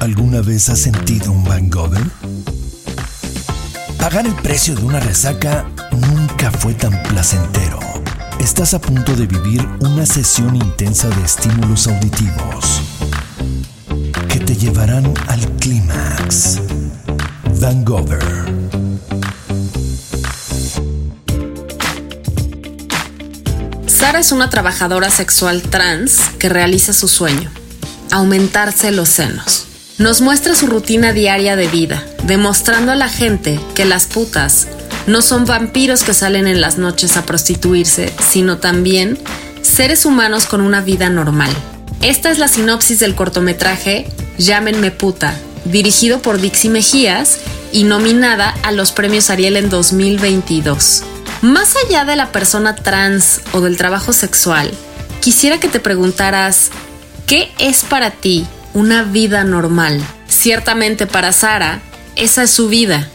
¿Alguna vez has sentido un hangover? Pagar el precio de una resaca nunca fue tan placentero. Estás a punto de vivir una sesión intensa de estímulos auditivos que te llevarán al clímax. Hangover. Sara es una trabajadora sexual trans que realiza su sueño, aumentarse los senos. Nos muestra su rutina diaria de vida, demostrando a la gente que las putas no son vampiros que salen en las noches a prostituirse, sino también seres humanos con una vida normal. Esta es la sinopsis del cortometraje Llámenme puta, dirigido por Dixie Mejías y nominada a los premios Ariel en 2022. Más allá de la persona trans o del trabajo sexual, quisiera que te preguntaras, ¿qué es para ti una vida normal? Ciertamente para Sara, esa es su vida.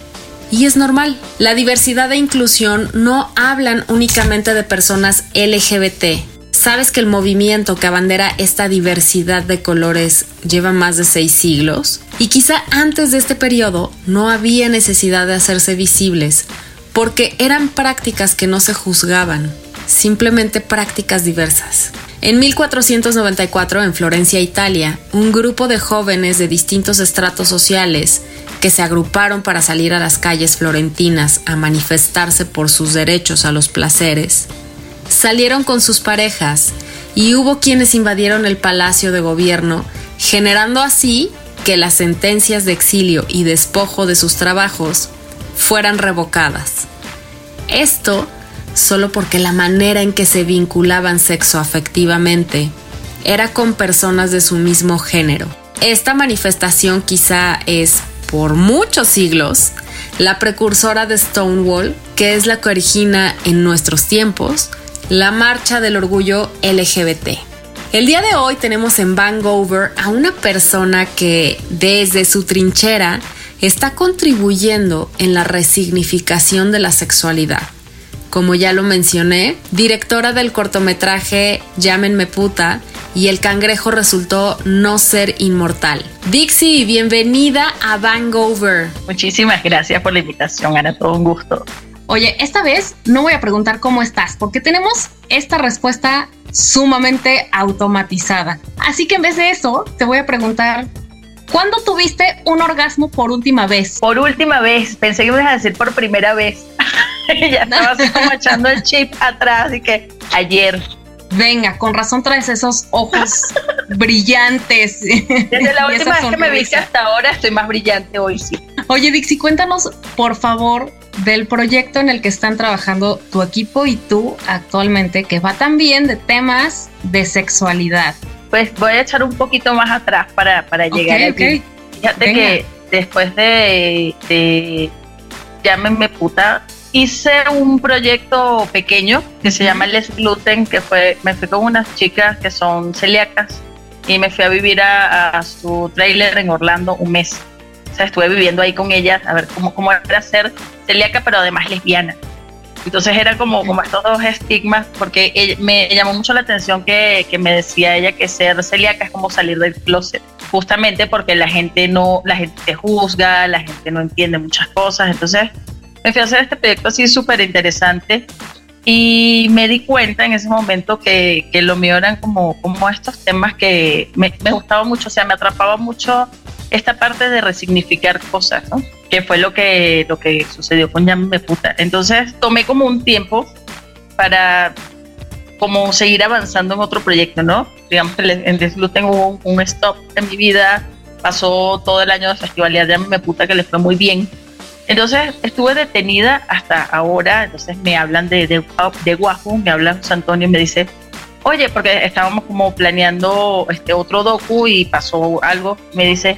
Y es normal. La diversidad e inclusión no hablan únicamente de personas LGBT. ¿Sabes que el movimiento que abandera esta diversidad de colores lleva más de seis siglos? Y quizá antes de este periodo no había necesidad de hacerse visibles, porque eran prácticas que no se juzgaban, simplemente prácticas diversas. En 1494, en Florencia, Italia, un grupo de jóvenes de distintos estratos sociales que se agruparon para salir a las calles florentinas a manifestarse por sus derechos a los placeres, salieron con sus parejas y hubo quienes invadieron el palacio de gobierno, generando así que las sentencias de exilio y despojo de sus trabajos fueran revocadas. Esto solo porque la manera en que se vinculaban sexoafectivamente era con personas de su mismo género. Esta manifestación quizá es, por muchos siglos, la precursora de Stonewall, que es la que origina en nuestros tiempos la marcha del orgullo LGBT. El día de hoy tenemos en Vancouver a una persona que desde su trinchera está contribuyendo en la resignificación de la sexualidad. Como ya lo mencioné, directora del cortometraje Llámenme puta y el cangrejo resultó no ser inmortal. Dixie, bienvenida a Vancouver. Muchísimas gracias por la invitación, Ana, todo un gusto. Oye, esta vez no voy a preguntar cómo estás, porque tenemos esta respuesta sumamente automatizada. Así que en vez de eso, te voy a preguntar ¿Cuándo tuviste un orgasmo por última vez? Por última vez, pensé que ibas a decir por primera vez. ya estaba así como echando el chip atrás y que ayer. Venga, con razón traes esos ojos brillantes. Desde la última vez que me viste hasta ahora estoy más brillante hoy, sí. Oye, Dixie, cuéntanos, por favor, del proyecto en el que están trabajando tu equipo y tú actualmente, que va también de temas de sexualidad pues voy a echar un poquito más atrás para, para llegar aquí. Fíjate que después de, de Llámenme puta, hice un proyecto pequeño que se llama Les Gluten, que fue, me fui con unas chicas que son celíacas y me fui a vivir a, su trailer en Orlando un mes. O sea, estuve viviendo ahí con ellas a ver cómo, cómo era ser celíaca, pero además lesbiana. Entonces era como, como estos dos estigmas, porque me llamó mucho la atención que, que, me decía ella que ser celíaca es como salir del closet, justamente porque la gente no, la gente te juzga, la gente no entiende muchas cosas. Entonces me fui a hacer este proyecto así súper interesante y me di cuenta en ese momento que, que, lo mío eran como, como estos temas que me, me gustaba mucho, o sea, me atrapaba mucho esta parte de resignificar cosas, ¿no? Que fue lo que, lo que sucedió con Llámame Puta. Entonces tomé como un tiempo para como seguir avanzando en otro proyecto, ¿no? Digamos en Deslu tengo un, un, stop en mi vida, pasó todo el año de festivalidad Llámame Puta que le fue muy bien. Entonces estuve detenida hasta ahora, entonces me hablan de, de, me habla José Antonio y me dice, oye, porque estábamos como planeando este otro docu y pasó algo, me dice,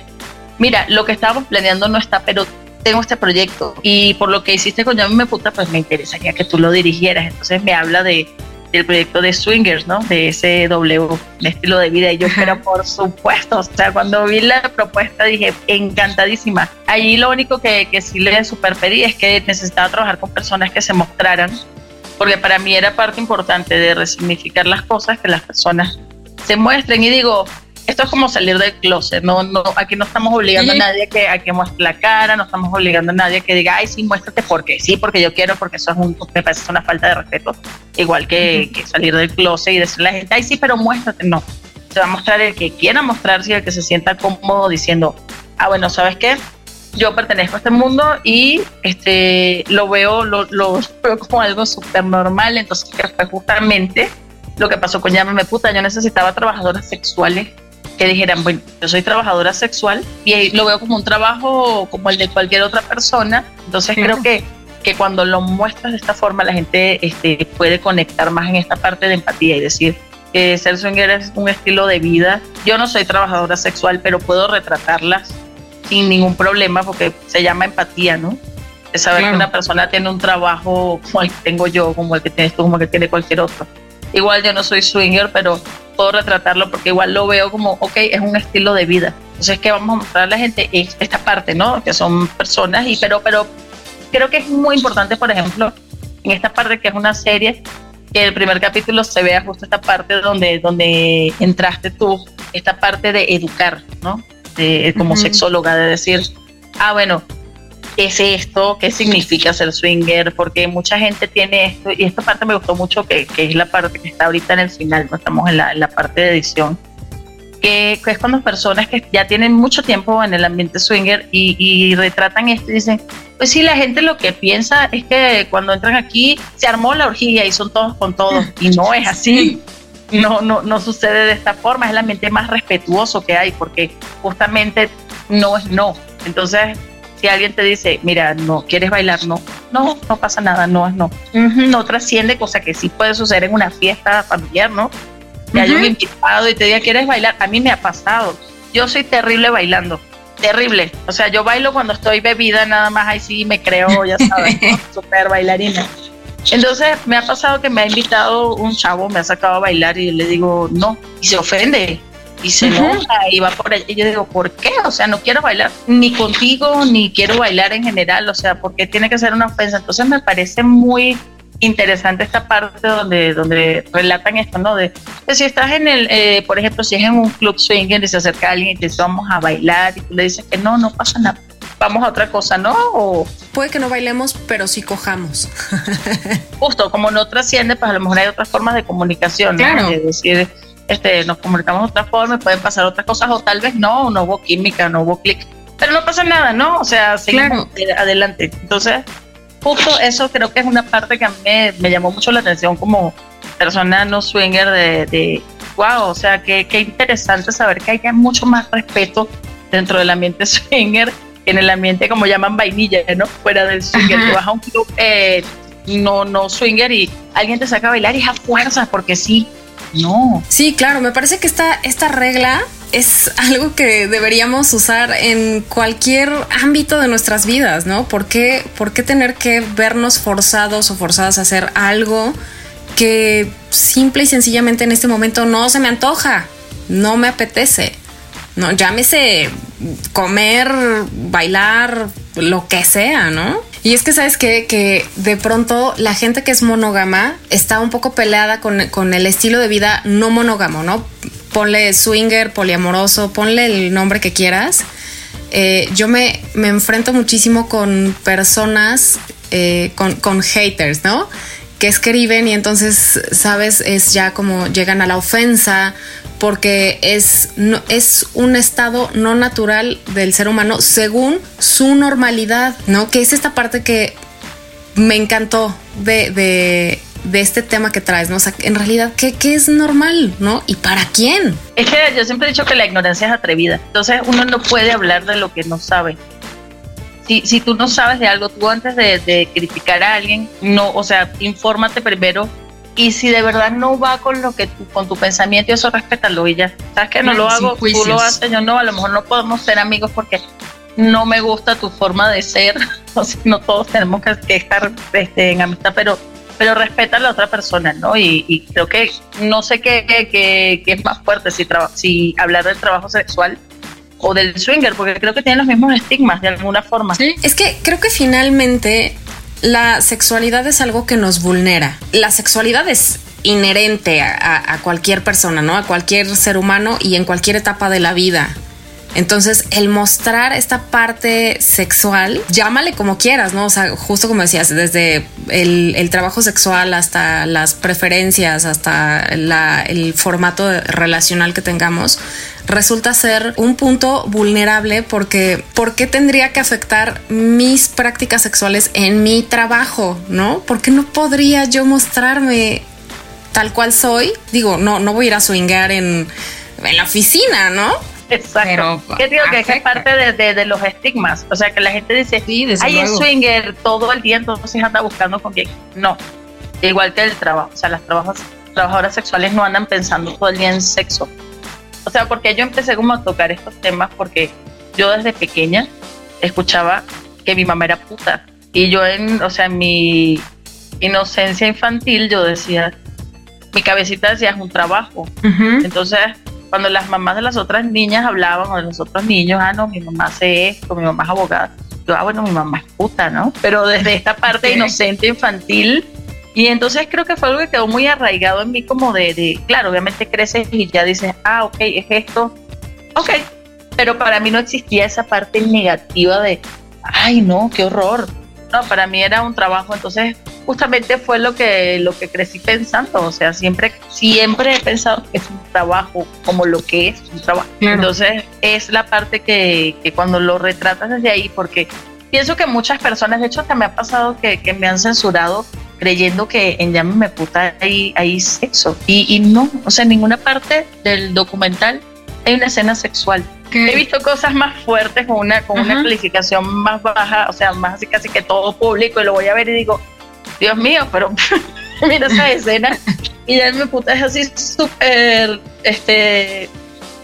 mira, lo que estábamos planeando no está, pero tengo este proyecto y por lo que hiciste con Llámame Puta, pues me interesaría que tú lo dirigieras. Entonces me habla de, del proyecto de Swingers, ¿no? De ese W, de estilo de vida. Y yo, pero por supuesto, o sea, cuando vi la propuesta dije, encantadísima. Allí lo único que, que sí le super pedí es que necesitaba trabajar con personas que se mostraran, porque para mí era parte importante de resignificar las cosas, que las personas se muestren. Y digo, esto es como salir del closet, no, no, aquí no estamos obligando a nadie que, a que muestre la cara, no estamos obligando a nadie que diga, ay, sí, muéstrate porque sí, porque yo quiero, porque eso es un, me parece una falta de respeto, igual que, que salir del closet y decirle a la gente, ay, sí, pero muéstrate, no, se va a mostrar el que quiera mostrarse y el que se sienta cómodo diciendo, ah, bueno, ¿sabes qué? Yo pertenezco a este mundo y este lo veo, lo, lo veo como algo súper normal, entonces que fue justamente lo que pasó con Llámame Puta, yo necesitaba trabajadoras sexuales que dijeran, bueno, yo soy trabajadora sexual y lo veo como un trabajo como el de cualquier otra persona. Entonces creo que, que cuando lo muestras de esta forma la gente este, puede conectar más en esta parte de empatía y decir que ser swinger es un estilo de vida. Yo no soy trabajadora sexual, pero puedo retratarlas sin ningún problema porque se llama empatía, ¿no? De saber que una persona tiene un trabajo como el que tengo yo, como el que tienes tú, como el que tiene cualquier otro. Igual yo no soy swinger, pero puedo retratarlo porque igual lo veo como, ok, es un estilo de vida. Entonces, que vamos a mostrar a la gente esta parte, ¿no? Que son personas, y pero, pero creo que es muy importante, por ejemplo, en esta parte que es una serie, que el primer capítulo se vea justo esta parte donde, donde entraste tú, esta parte de educar, ¿no? De, como sexóloga, de decir, ah, bueno, qué es esto, qué significa ser swinger, porque mucha gente tiene esto, y esta parte me gustó mucho, que, que es la parte que está ahorita en el final, no estamos en la, en la parte de edición, que, que, es cuando personas que ya tienen mucho tiempo en el ambiente swinger y, y, retratan esto y dicen, pues sí, la gente lo que piensa es que cuando entran aquí se armó la orgía y son todos con todos, y no es así. No, no, no sucede de esta forma, es el ambiente más respetuoso que hay, porque justamente no es no. Entonces, si alguien te dice, mira, no quieres bailar, no, no, no pasa nada, no es no. no trasciende, cosa que sí puede suceder en una fiesta familiar, ¿no? Que hay un invitado y te diga, ¿quieres bailar? A mí me ha pasado. Yo soy terrible bailando, terrible. O sea, yo bailo cuando estoy bebida, nada más ahí sí me creo, ya sabes, súper bailarina. Entonces me ha pasado que me ha invitado un chavo, me ha sacado a bailar y le digo, no, y se ofende y se enoja y va por allá. Y yo digo, ¿por qué? O sea, no quiero bailar ni contigo, ni quiero bailar en general. O sea, ¿por qué tiene que ser una ofensa? Entonces me parece muy interesante esta parte donde, donde relatan esto, ¿no? De, si estás en el, eh, por ejemplo, si es en un club swinger y se acerca alguien y te dice vamos a bailar y tú le dices que no, no pasa nada. Vamos a otra cosa, ¿no? O, Puede que no bailemos, pero sí cojamos. Justo, como no trasciende, pues a lo mejor hay otras formas de comunicación, claro. De decir, este, nos comunicamos de otra forma, pueden pasar otras cosas, o tal vez no, no hubo química, no hubo clic, pero no pasa nada, ¿no? O sea, seguimos adelante. Entonces, justo eso creo que es una parte que a mí me, llamó mucho la atención como persona no swinger de, de wow, o sea, qué, qué interesante saber que hay mucho más respeto dentro del ambiente swinger que en el ambiente como llaman vainilla, ¿no? Fuera del swinger, Ajá. vas a un club eh, no, no swinger y alguien te saca a bailar y es a fuerzas porque sí, no. Sí, claro, me parece que esta, esta regla es algo que deberíamos usar en cualquier ámbito de nuestras vidas, ¿no? ¿Por qué, ¿Por qué tener que vernos forzados o forzadas a hacer algo que simple y sencillamente en este momento no se me antoja, no me apetece? No, llámese comer, bailar, lo que sea, ¿no? Y es que sabes qué? que de pronto la gente que es monógama está un poco peleada con, con el estilo de vida no monógamo, ¿no? Ponle swinger, poliamoroso, ponle el nombre que quieras. Eh, yo me, me, enfrento muchísimo con personas, eh, con, con haters, ¿no? Que escriben y entonces, sabes, es ya como llegan a la ofensa porque es, no, es un estado no natural del ser humano según su normalidad, ¿no? Que es esta parte que me encantó de, de, de este tema que traes, ¿no? O sea, en realidad, ¿qué, ¿qué, es normal, ¿no? ¿Y para quién? Es que yo siempre he dicho que la ignorancia es atrevida. Entonces uno no puede hablar de lo que no sabe si, si tú no sabes de algo, tú antes de, de, criticar a alguien, no, o sea, infórmate primero y si de verdad no va con lo que tú, con tu pensamiento, eso respétalo y ya. Sabes que no lo hago, tú lo haces, yo no, a lo mejor no podemos ser amigos porque no me gusta tu forma de ser, no todos tenemos que, que estar este, en amistad, pero pero respeta a la otra persona, ¿no? Y, y creo que no sé qué, qué, qué, es más fuerte, si, si hablar del trabajo sexual o del swinger, porque creo que tienen los mismos estigmas de alguna forma. Sí. Es que creo que finalmente la sexualidad es algo que nos vulnera. La sexualidad es inherente a, cualquier persona, ¿no? A cualquier ser humano y en cualquier etapa de la vida. Entonces, el mostrar esta parte sexual, llámale como quieras, ¿no? O sea, justo como decías, desde el, trabajo sexual hasta las preferencias, hasta el formato relacional que tengamos, resulta ser un punto vulnerable porque ¿por qué tendría que afectar mis prácticas sexuales en mi trabajo? ¿No? ¿Por qué no podría yo mostrarme tal cual soy? Digo, no, no voy a ir a swingar en, en la oficina, ¿no? Exacto. ¿Qué digo que es parte de, los estigmas. O sea, que la gente dice, sí, hay es swinger todo el día, entonces anda buscando con quién. No. Igual que el trabajo. O sea, las trabajadoras sexuales no andan pensando todo el día en sexo. O sea, porque yo empecé como a tocar estos temas porque yo desde pequeña escuchaba que mi mamá era puta. Y yo, en, o sea, en mi inocencia infantil, yo decía, mi cabecita decía, es un trabajo. Entonces, cuando las mamás de las otras niñas hablaban o de los otros niños, ah, no, mi mamá hace esto, mi mamá es abogada. Yo, ah, bueno, mi mamá es puta, ¿no? Pero desde esta parte inocente infantil. Y entonces creo que fue algo que quedó muy arraigado en mí como de, de, claro, obviamente creces y ya dices, ah, ok, es esto. Ok, pero para mí no existía esa parte negativa de, ay, no, qué horror. No, para mí era un trabajo, entonces justamente fue lo que, lo que crecí pensando, o sea, siempre, siempre he pensado que es un trabajo como lo que es un trabajo. Entonces es la parte que, que, cuando lo retratas desde ahí, porque pienso que muchas personas, de hecho hasta me ha pasado que, que me han censurado creyendo que en Llámame Puta hay, hay sexo y, y no, o sea, en ninguna parte del documental hay una escena sexual. He visto cosas más fuertes con una, con una calificación más baja, o sea, más así casi que todo público y lo voy a ver y digo, Dios mío, pero mira esa escena. Y él me puta es así súper, este,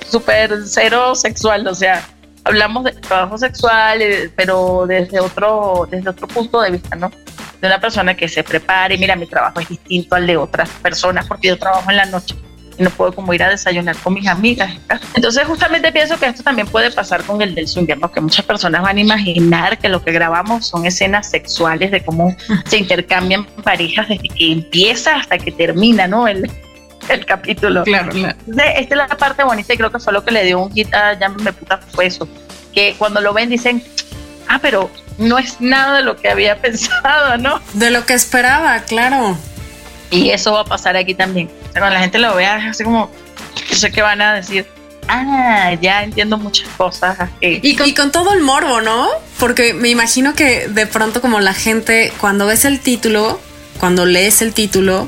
súper cero sexual, o sea, hablamos de trabajo sexual, eh, pero desde otro, desde otro punto de vista, ¿no? De una persona que se prepare, mira, mi trabajo es distinto al de otras personas porque yo trabajo en la noche no puedo como ir a desayunar con mis amigas. Entonces justamente pienso que esto también puede pasar con el del swinger, porque muchas personas van a imaginar que lo que grabamos son escenas sexuales de cómo se intercambian parejas desde que empieza hasta que termina, ¿no? El, el capítulo. Claro, claro. esta es la parte bonita y creo que fue lo que le dio un hit a Ya me puta fue eso, que cuando lo ven dicen, ah, pero no es nada de lo que había pensado, ¿no? De lo que esperaba, claro. Y eso va a pasar aquí también. cuando la gente lo vea, así como, yo sé que van a decir, ah, ya entiendo muchas cosas. Y con, y con, todo el morbo, ¿no? Porque me imagino que de pronto como la gente, cuando ves el título, cuando lees el título,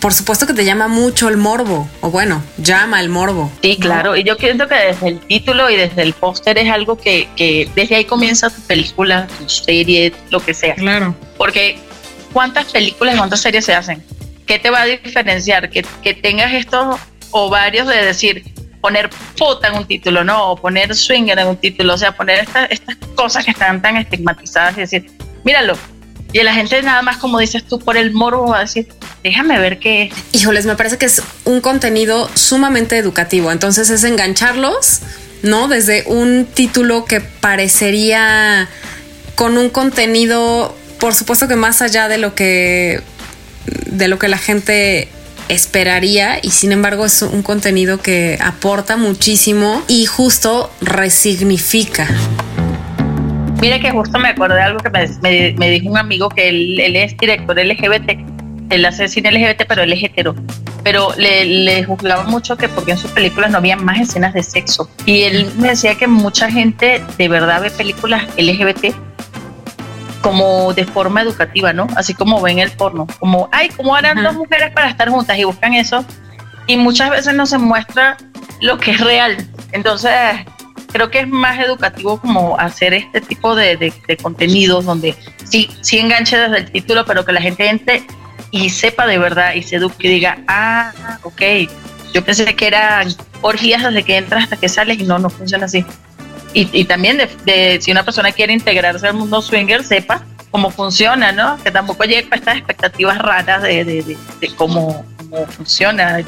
por supuesto que te llama mucho el morbo, o bueno, llama el morbo. Sí, claro, y yo siento que desde el título y desde el póster es algo que, que desde ahí comienza tu película, tu serie, lo que sea. Claro. Porque ¿cuántas películas, cuántas series se hacen? ¿Qué te va a diferenciar? Que, que tengas estos ovarios de decir, poner puta en un título, ¿no? O poner swinger en un título, o sea, poner estas cosas que están tan estigmatizadas y decir, míralo. Y la gente nada más, como dices tú, por el morbo va a decir, déjame ver qué es. Híjoles, me parece que es un contenido sumamente educativo. Entonces es engancharlos, ¿no? Desde un título que parecería con un contenido por supuesto que más allá de lo que de lo que la gente esperaría y sin embargo es un contenido que aporta muchísimo y justo resignifica. Mire que justo me acordé de algo que me, dijo un amigo que él, es director LGBT, él hace cine LGBT pero él es hetero, pero le, le juzgaba mucho que porque en sus películas no había más escenas de sexo y él me decía que mucha gente de verdad ve películas LGBT como de forma educativa, ¿no? Así como ven el porno, como, ay, ¿cómo harán dos mujeres para estar juntas? Y buscan eso. Y muchas veces no se muestra lo que es real. Entonces, creo que es más educativo como hacer este tipo de, de, contenidos donde sí, sí enganche desde el título, pero que la gente entre y sepa de verdad y se eduque y diga, ah, ok, yo pensé que eran orgías desde que entras hasta que sales y no, no funciona así y, también de, si una persona quiere integrarse al mundo swinger, sepa cómo funciona, ¿no? Que tampoco llegue a estas expectativas raras de, cómo, funciona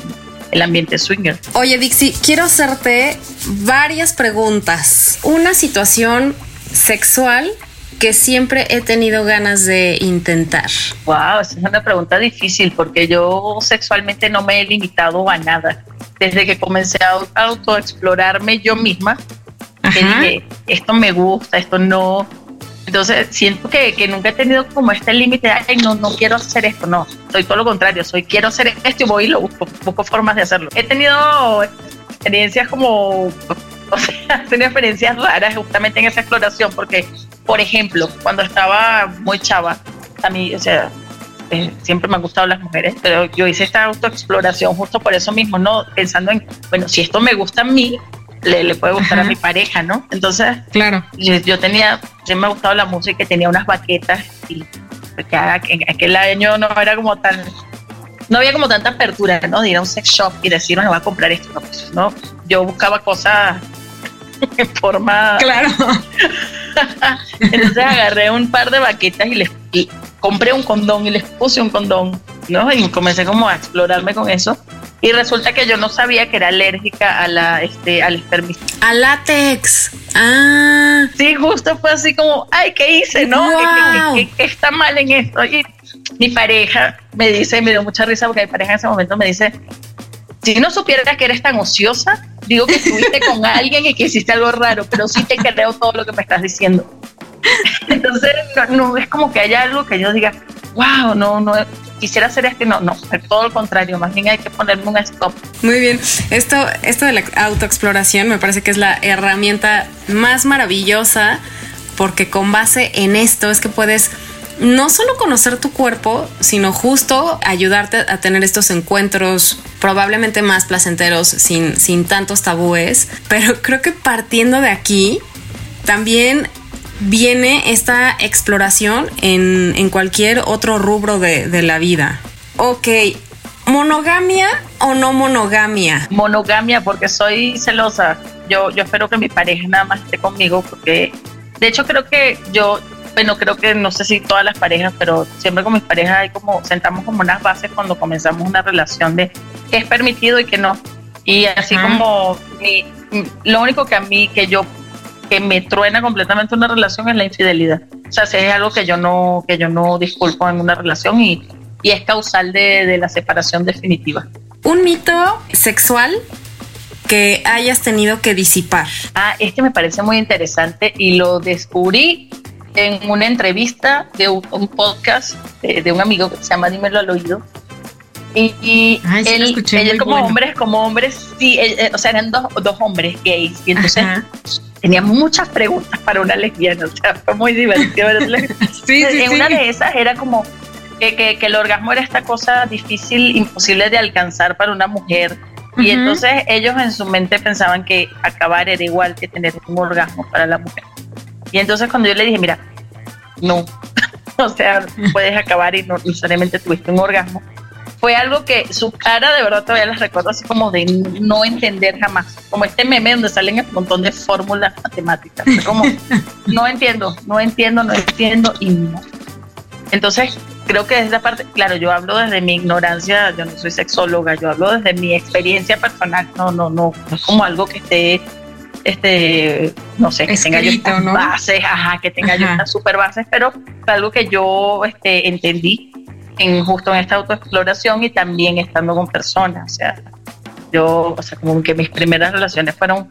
el ambiente swinger. Oye, Dixie, quiero hacerte varias preguntas. Una situación sexual que siempre he tenido ganas de intentar? Wow, esa es una pregunta difícil porque yo sexualmente no me he limitado a nada. Desde que comencé a autoexplorarme yo misma, que dije, esto me gusta, esto no. Entonces siento que, que nunca he tenido como este límite de, ay, no, no quiero hacer esto, no, soy todo lo contrario, soy quiero hacer esto y voy y lo busco, busco formas de hacerlo. He tenido experiencias como o sea, tenía experiencias raras justamente en esa exploración, porque, por ejemplo, cuando estaba muy chava, a mí, o sea, eh, siempre me han gustado las mujeres, pero yo hice esta autoexploración justo por eso mismo, ¿no? Pensando en, bueno, si esto me gusta a mí, le, puede gustar a mi pareja, ¿no? Entonces, claro. Yo, tenía, siempre me ha gustado la música y tenía unas baquetas y en aquel año no era como tan no había como tanta apertura, ¿no? De ir a un sex shop y decir, bueno, voy a comprar esto. No, pues, ¿no? Yo buscaba cosas en forma. Claro. Entonces agarré un par de baquetas y les compré un condón y les puse un condón, ¿no? Y comencé como a explorarme con eso. Y resulta que yo no sabía que era alérgica a la, este, al espermicida. A látex. Ah. Sí, justo fue así como, ay, ¿qué hice? ¿No? ¿Qué, está mal en esto? Y mi pareja me dice, me dio mucha risa porque mi pareja en ese momento me dice, si no supieras que eres tan ociosa, digo que estuviste con alguien y que hiciste algo raro, pero sí te creo todo lo que me estás diciendo. Entonces, no, es como que haya algo que yo diga, wow, no, no, quisiera hacer esto, no, no, todo lo contrario, más bien hay que ponerme un stop. Muy bien, esto, esto de la autoexploración me parece que es la herramienta más maravillosa porque con base en esto es que puedes no solo conocer tu cuerpo, sino justo ayudarte a tener estos encuentros probablemente más placenteros, sin, sin tantos tabúes. Pero creo que partiendo de aquí, también viene esta exploración en, cualquier otro rubro de, de la vida. Ok, ¿monogamia o no monogamia? Monogamia porque soy celosa. Yo, yo espero que mi pareja nada más esté conmigo porque de hecho creo que yo bueno, creo que no sé si todas las parejas, pero siempre con mis parejas hay como, sentamos como unas bases cuando comenzamos una relación de qué es permitido y qué no. Y así como lo único que a mí, que yo, que me truena completamente una relación es la infidelidad. O sea, si es algo que yo no, que yo no disculpo en una relación y, y es causal de, de la separación definitiva. Un mito sexual que hayas tenido que disipar. Ah, este me parece muy interesante y lo descubrí en una entrevista de un, podcast de, un amigo que se llama Dímelo al oído. Y, él, como hombres, como hombres, sí, o sea, eran dos, dos hombres gays. Y entonces tenía muchas preguntas para una lesbiana. O sea, fue muy divertido. sí, sí, en una de esas era como que, que, que, el orgasmo era esta cosa difícil, imposible de alcanzar para una mujer. Y entonces ellos en su mente pensaban que acabar era igual que tener un orgasmo para la mujer. Y entonces cuando yo le dije, mira, no, o sea, puedes acabar y no necesariamente tuviste un orgasmo, fue algo que su cara de verdad todavía la recuerdo así como de no entender jamás, como este meme donde salen un montón de fórmulas matemáticas, como no entiendo, no entiendo, no entiendo y no. Entonces, creo que desde parte, claro, yo hablo desde mi ignorancia, yo no soy sexóloga, yo hablo desde mi experiencia personal, no, no, no, no es como algo que esté este, no sé, que tenga yo estas bases, ajá, que tenga yo estas super bases, pero fue algo que yo este, entendí en, justo en esta autoexploración y también estando con personas, o sea, yo, o sea, como que mis primeras relaciones fueron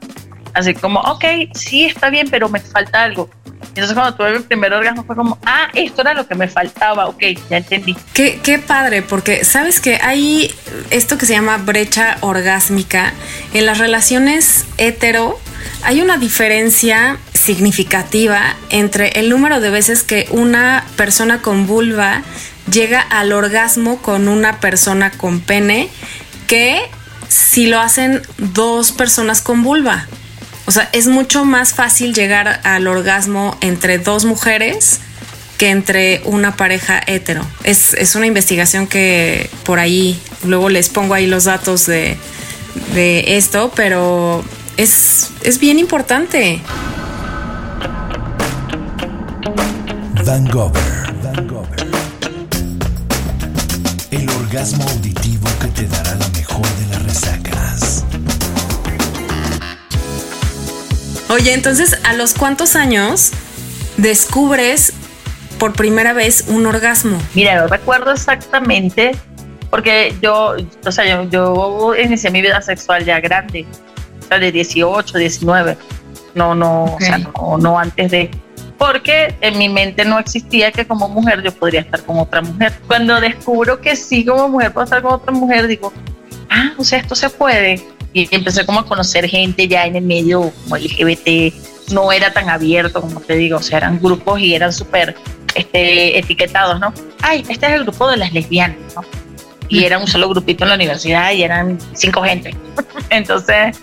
así como, ok, sí, está bien, pero me falta algo. Entonces cuando tuve mi primer orgasmo fue como, ah, esto era lo que me faltaba, ok, ya entendí. Qué, qué padre, porque sabes que hay esto que se llama brecha orgásmica en las relaciones hetero hay una diferencia significativa entre el número de veces que una persona con vulva llega al orgasmo con una persona con pene que si lo hacen dos personas con vulva. O sea, es mucho más fácil llegar al orgasmo entre dos mujeres que entre una pareja hetero. Es, es una investigación que por ahí, luego les pongo ahí los datos de, de esto, pero es, es bien importante. El orgasmo auditivo que te dará la mejor de las resacas. Oye, entonces, ¿a los cuántos años descubres por primera vez un orgasmo? Mira, no recuerdo exactamente porque yo, o sea, yo, yo inicié mi vida sexual ya grande, o sea, de 18, 19, no, no, o sea, no, no antes de, porque en mi mente no existía que como mujer yo podría estar con otra mujer. Cuando descubro que sí como mujer puedo estar con otra mujer, digo, ah, o sea, esto se puede. Y empecé como a conocer gente ya en el medio como LGBT, no era tan abierto como te digo, o sea, eran grupos y eran súper este, etiquetados, ¿no? Ay, este es el grupo de las lesbianas, ¿no? y era un solo grupito en la universidad y eran cinco gente. Entonces,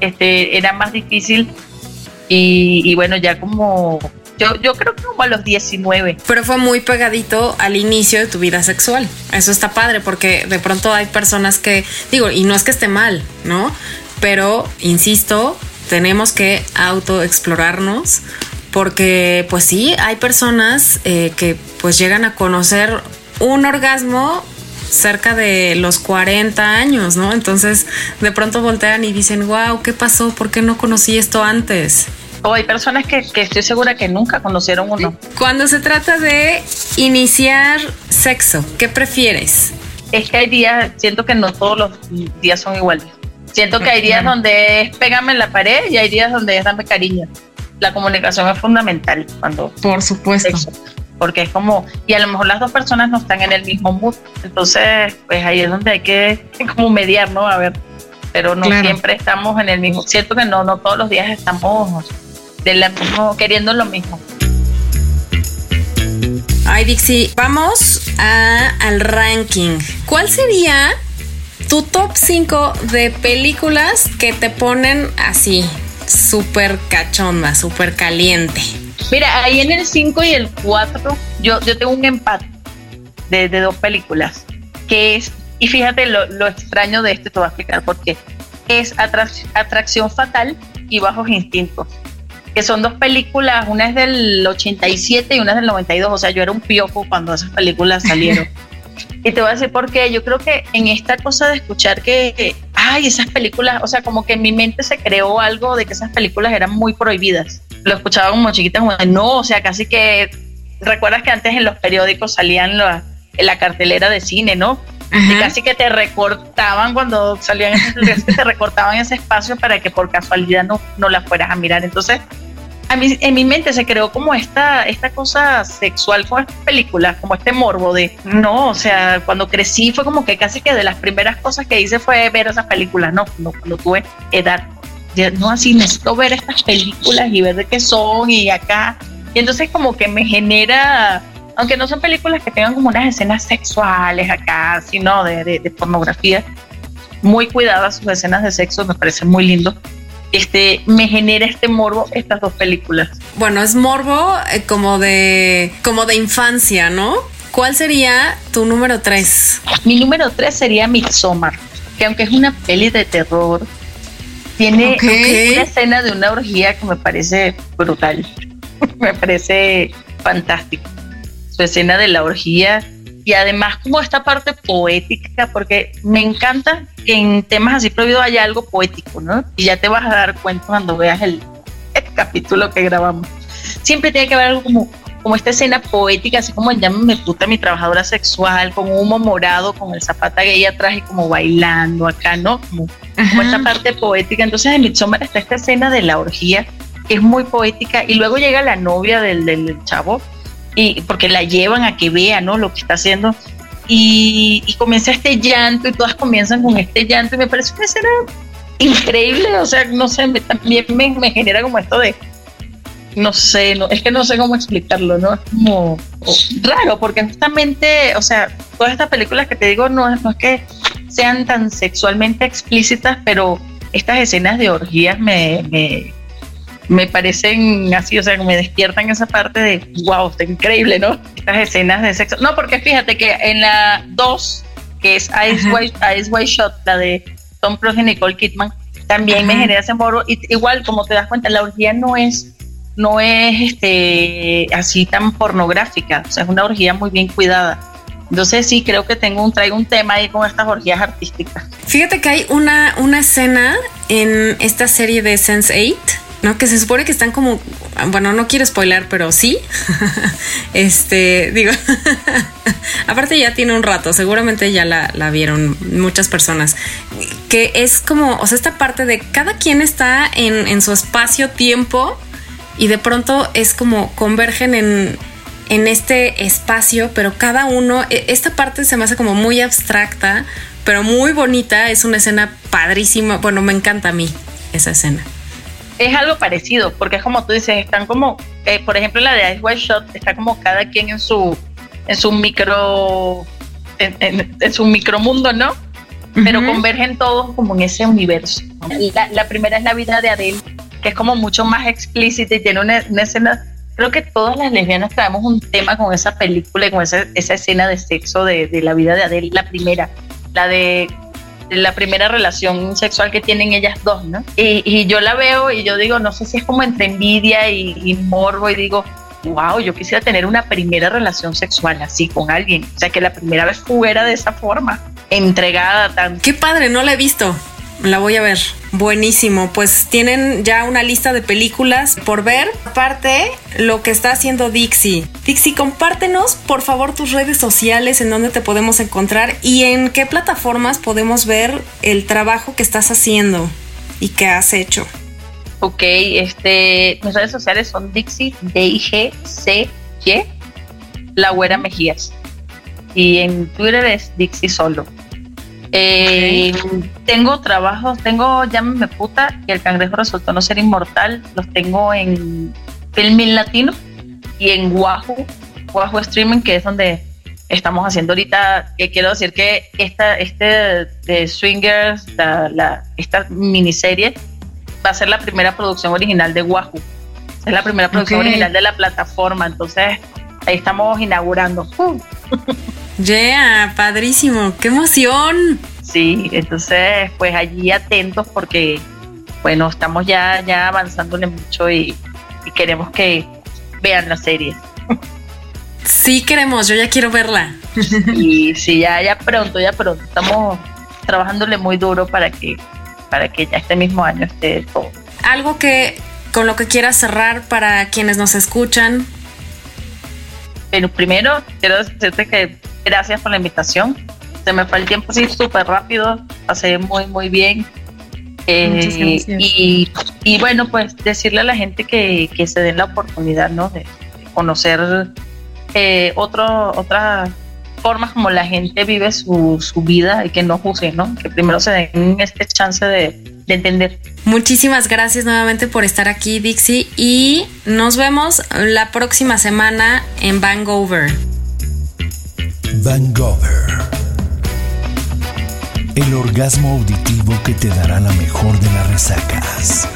este, era más difícil y, bueno, ya como yo, yo, creo que como a los 19. Pero fue muy pegadito al inicio de tu vida sexual. Eso está padre porque de pronto hay personas que, digo, y no es que esté mal, ¿no? Pero, insisto, tenemos que autoexplorarnos porque, pues sí, hay personas eh, que pues llegan a conocer un orgasmo cerca de los 40 años, ¿no? Entonces de pronto voltean y dicen, wow, ¿qué pasó? ¿Por qué no conocí esto antes? O hay personas que, estoy segura que nunca conocieron uno. Cuando se trata de iniciar sexo, ¿qué prefieres? Es que hay días, siento que no todos los días son iguales. Siento que hay días donde es pégame en la pared y hay días donde es dame cariño. La comunicación es fundamental cuando. Por supuesto porque es como, y a lo mejor las dos personas no están en el mismo mood, entonces pues ahí es donde hay que como mediar, ¿no? A ver, pero no siempre estamos en el mismo, cierto que no, no todos los días estamos de la mismo, queriendo lo mismo. Ay, Dixie, vamos a, al ranking. ¿Cuál sería tu top 5 de películas que te ponen así, súper cachonda, súper caliente? Mira, ahí en el 5 y el 4 yo, yo tengo un empate de, dos películas, que es, y fíjate lo, extraño de este, te voy a explicar por qué, es Atracción Fatal y Bajos Instintos, que son dos películas, una es del 87 y una es del 92, o sea, yo era un piojo cuando esas películas salieron. Y te voy a decir por qué. Yo creo que en esta cosa de escuchar que, ay, esas películas, o sea, como que en mi mente se creó algo de que esas películas eran muy prohibidas. Lo escuchaba como chiquita, como, no, o sea, casi que, recuerdas que antes en los periódicos salían la, en la cartelera de cine, ¿no? Y casi que te recortaban cuando salían, te recortaban ese espacio para que por casualidad no, no la fueras a mirar. Entonces, a mí, en mi mente se creó como esta, esta cosa sexual con estas películas, como este morbo de, no, o sea, cuando crecí fue como que casi que de las primeras cosas que hice fue ver esas películas, no, cuando, cuando tuve edad, no, así necesito ver estas películas y ver de qué son y acá, y entonces como que me genera, aunque no son películas que tengan como unas escenas sexuales acá, sino de, de, de pornografía, muy cuidadas sus escenas de sexo, me parece muy lindo este, me genera este morbo estas dos películas. Bueno, es morbo eh, como de como de infancia, ¿no? ¿Cuál sería tu número tres? Mi número tres sería Midsommar, que aunque es una peli de terror, tiene una escena de una orgía que me parece brutal. me parece fantástico. Su escena de la orgía y además como esta parte poética, porque me encanta que en temas así prohibidos haya algo poético, ¿no? Y ya te vas a dar cuenta cuando veas el, capítulo que grabamos. Siempre tiene que haber algo como, como esta escena poética, así como me puta mi trabajadora sexual, con humo morado, con el zapata gay atrás y como bailando acá, ¿no? Como, esta parte poética. Entonces en Midsommar está esta escena de la orgía, que es muy poética, y luego llega la novia del, del chavo, y porque la llevan a que vea ¿no? lo que está haciendo y, comienza este llanto y todas comienzan con este llanto y me parece una escena increíble, o sea, no sé, también me, genera como esto de, no sé, no, es que no sé cómo explicarlo, ¿no? Es como raro, porque justamente, o sea, todas estas películas que te digo no, no es que sean tan sexualmente explícitas, pero estas escenas de orgías me, me, me parecen así, o sea, me despiertan esa parte de, wow, está increíble, ¿no? Estas escenas de sexo. No, porque fíjate que en la 2, que es Ice White, Ice White Shot, la de Tom Cruise y Nicole Kidman, también me genera ese morbo. Y, igual, como te das cuenta, la orgía no es no es este así tan pornográfica, o sea, es una orgía muy bien cuidada. Entonces sí, creo que tengo un, traigo un tema ahí con estas orgías artísticas. Fíjate que hay una, una escena en esta serie de Sense8 ¿no? Que se supone que están como, bueno, no quiero spoiler, pero sí. este, digo, aparte ya tiene un rato, seguramente ya la, vieron muchas personas, que es como, o sea, esta parte de cada quien está en, en su espacio-tiempo y de pronto es como convergen en, en este espacio, pero cada uno, e, esta parte se me hace como muy abstracta, pero muy bonita, es una escena padrísima, bueno, me encanta a mí esa escena es algo parecido, porque es como tú dices, están como, eh, por ejemplo, la de Ice White Shot está como cada quien en su, en su micro, en, su micromundo, ¿no? Pero convergen todos como en ese universo. La, la, primera es la vida de Adele, que es como mucho más explícita y tiene una, escena. Creo que todas las lesbianas traemos un tema con esa película y con esa, esa escena de sexo de, de la vida de Adele, la primera, la de la primera relación sexual que tienen ellas dos, ¿no? Y, yo la veo y yo digo, no sé si es como entre envidia y, morbo y digo, wow, yo quisiera tener una primera relación sexual así con alguien. O sea, que la primera vez fuera de esa forma, entregada tan... Qué padre, no la he visto. La voy a ver. Buenísimo. Pues tienen ya una lista de películas por ver. Aparte, lo que está haciendo Dixie. Dixie, compártenos por favor tus redes sociales en donde te podemos encontrar y en qué plataformas podemos ver el trabajo que estás haciendo y que has hecho. Ok, este, mis redes sociales son Dixie, D-I-G-C-Y, La Güera Mejías. Y en Twitter es Dixie Solo. Eh, tengo trabajos, tengo Llámame Puta y El Cangrejo Resultó No Ser Inmortal. Los tengo en Filmin Latino y en Wahoo, Wahoo Streaming, que es donde estamos haciendo ahorita. Que quiero decir que esta, este de Swingers, la, esta miniserie, va a ser la primera producción original de Wahoo. Es la primera producción original de la plataforma. Entonces, ahí estamos inaugurando. Yeah, padrísimo, qué emoción. Sí, entonces pues allí atentos porque bueno, estamos ya, ya avanzándole mucho y, queremos que vean la serie. Sí queremos, yo ya quiero verla. Y sí, ya, ya pronto, ya pronto. Estamos trabajándole muy duro para que, para que ya este mismo año esté todo. Algo que con lo que quieras cerrar para quienes nos escuchan. Pero primero quiero decirte que gracias por la invitación. Se me fue el tiempo así súper rápido, pasé muy, muy bien. Eh, y, y, bueno, pues decirle a la gente que, que se den la oportunidad ¿no? de, conocer eh, otro, otras formas como la gente vive su, su, vida y que no juzguen, ¿no? que primero se den este chance de, de entender. Muchísimas gracias nuevamente por estar aquí, Dixie, y nos vemos la próxima semana en Vancouver. Van El orgasmo auditivo que te dará la mejor de las resacas.